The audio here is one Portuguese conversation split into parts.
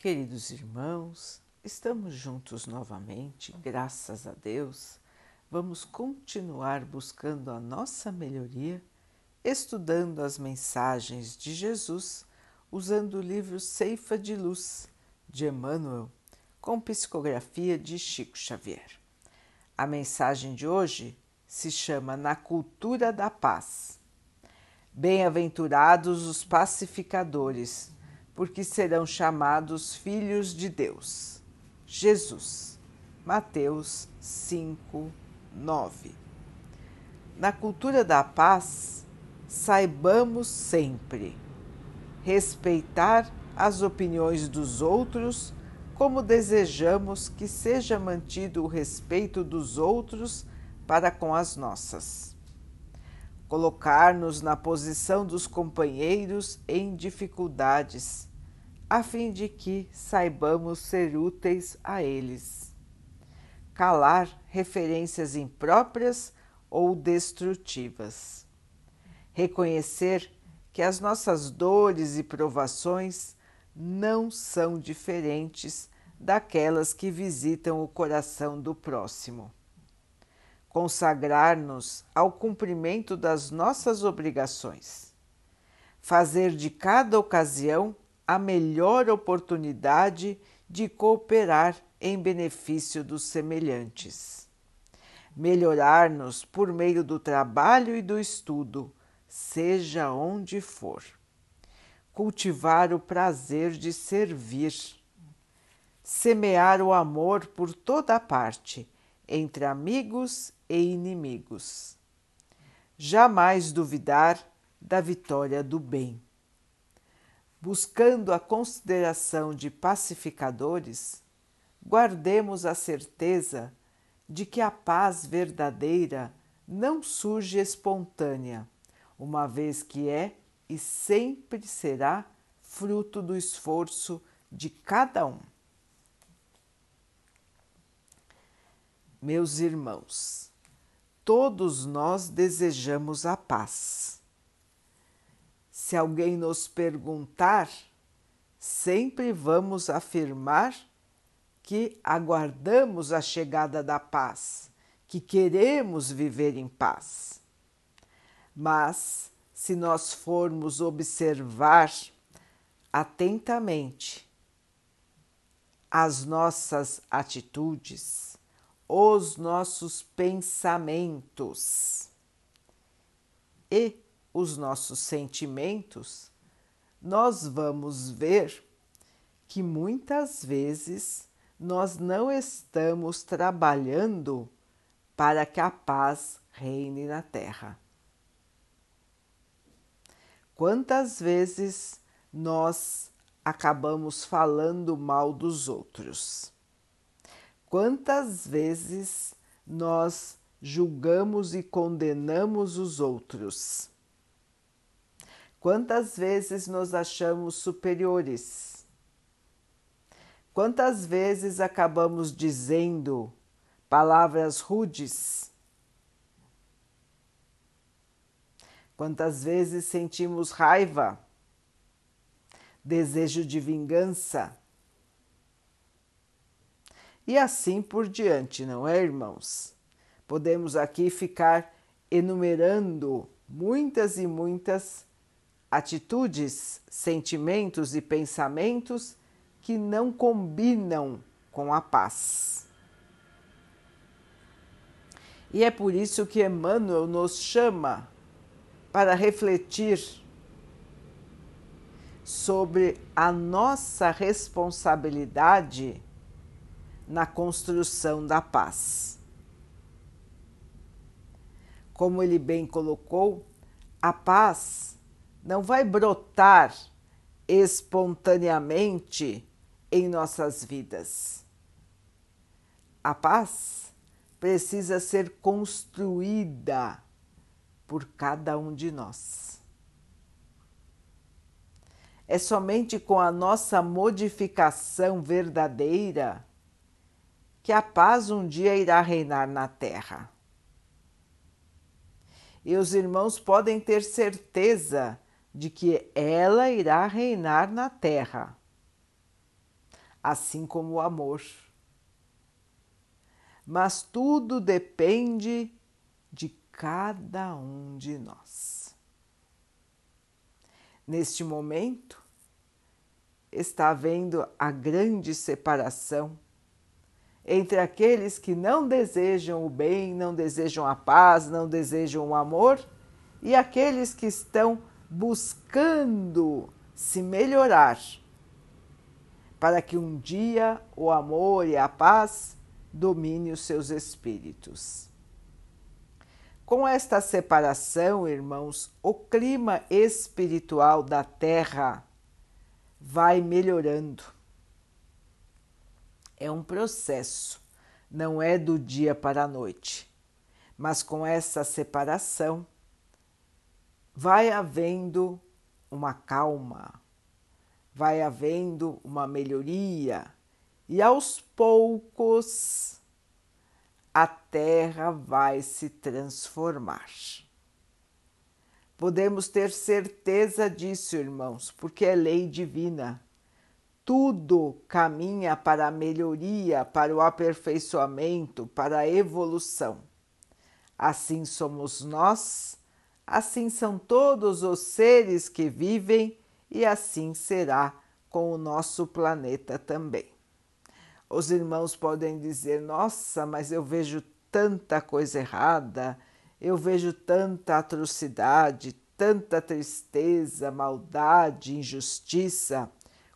Queridos irmãos, estamos juntos novamente, graças a Deus. Vamos continuar buscando a nossa melhoria, estudando as mensagens de Jesus, usando o livro Ceifa de Luz de Emmanuel, com psicografia de Chico Xavier. A mensagem de hoje se chama Na Cultura da Paz. Bem-aventurados os pacificadores porque serão chamados filhos de Deus. Jesus, Mateus 5, 9. Na cultura da paz, saibamos sempre respeitar as opiniões dos outros como desejamos que seja mantido o respeito dos outros para com as nossas. Colocar-nos na posição dos companheiros em dificuldades a fim de que saibamos ser úteis a eles. Calar referências impróprias ou destrutivas. Reconhecer que as nossas dores e provações não são diferentes daquelas que visitam o coração do próximo. Consagrar-nos ao cumprimento das nossas obrigações. Fazer de cada ocasião a melhor oportunidade de cooperar em benefício dos semelhantes. Melhorar-nos por meio do trabalho e do estudo, seja onde for. Cultivar o prazer de servir. Semear o amor por toda parte, entre amigos e inimigos. Jamais duvidar da vitória do bem buscando a consideração de pacificadores, guardemos a certeza de que a paz verdadeira não surge espontânea, uma vez que é e sempre será fruto do esforço de cada um. Meus irmãos, todos nós desejamos a paz se alguém nos perguntar, sempre vamos afirmar que aguardamos a chegada da paz, que queremos viver em paz. Mas, se nós formos observar atentamente as nossas atitudes, os nossos pensamentos e os nossos sentimentos, nós vamos ver que muitas vezes nós não estamos trabalhando para que a paz reine na Terra. Quantas vezes nós acabamos falando mal dos outros? Quantas vezes nós julgamos e condenamos os outros? Quantas vezes nos achamos superiores? Quantas vezes acabamos dizendo palavras rudes? Quantas vezes sentimos raiva, desejo de vingança? E assim por diante, não é, irmãos? Podemos aqui ficar enumerando muitas e muitas atitudes, sentimentos e pensamentos que não combinam com a paz. E é por isso que Emmanuel nos chama para refletir sobre a nossa responsabilidade na construção da paz. Como ele bem colocou, a paz não vai brotar espontaneamente em nossas vidas. A paz precisa ser construída por cada um de nós. É somente com a nossa modificação verdadeira que a paz um dia irá reinar na Terra. E os irmãos podem ter certeza de que ela irá reinar na terra. assim como o amor. Mas tudo depende de cada um de nós. Neste momento, está havendo a grande separação entre aqueles que não desejam o bem, não desejam a paz, não desejam o amor, e aqueles que estão buscando se melhorar, para que um dia o amor e a paz domine os seus espíritos. Com esta separação, irmãos, o clima espiritual da Terra vai melhorando. É um processo, não é do dia para a noite, mas com essa separação vai havendo uma calma, vai havendo uma melhoria e aos poucos a terra vai se transformar. Podemos ter certeza disso, irmãos, porque é lei divina. Tudo caminha para a melhoria, para o aperfeiçoamento, para a evolução. Assim somos nós, assim são todos os seres que vivem e assim será com o nosso planeta também. Os irmãos podem dizer: Nossa, mas eu vejo tanta coisa errada eu vejo tanta atrocidade, tanta tristeza, maldade, injustiça.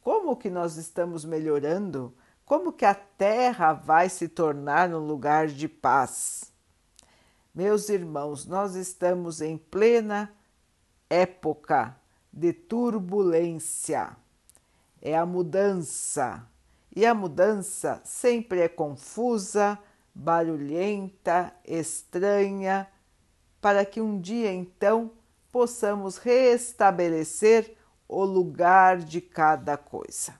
Como que nós estamos melhorando? Como que a terra vai se tornar um lugar de paz? Meus irmãos, nós estamos em plena época de turbulência. É a mudança. E a mudança sempre é confusa, barulhenta, estranha, para que um dia então possamos restabelecer o lugar de cada coisa.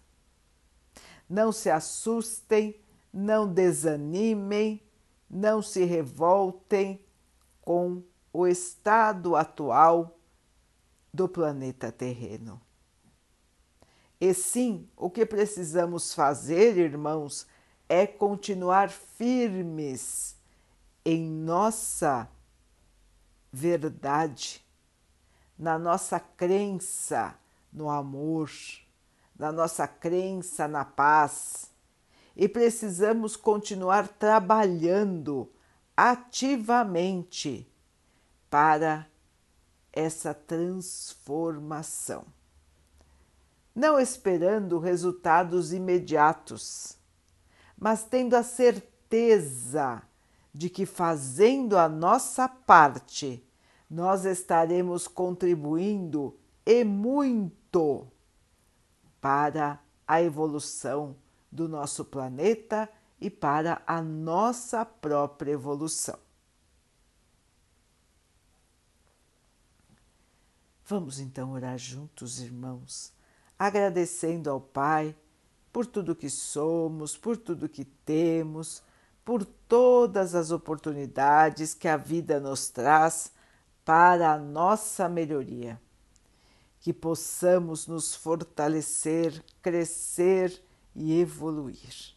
Não se assustem, não desanimem, não se revoltem com o estado atual do planeta terreno. E sim, o que precisamos fazer, irmãos, é continuar firmes em nossa verdade, na nossa crença no amor, na nossa crença na paz. E precisamos continuar trabalhando ativamente para essa transformação. Não esperando resultados imediatos, mas tendo a certeza de que fazendo a nossa parte, nós estaremos contribuindo e muito para a evolução do nosso planeta e para a nossa própria evolução. Vamos então orar juntos, irmãos, agradecendo ao Pai por tudo que somos, por tudo que temos por todas as oportunidades que a vida nos traz para a nossa melhoria. Que possamos nos fortalecer, crescer e evoluir.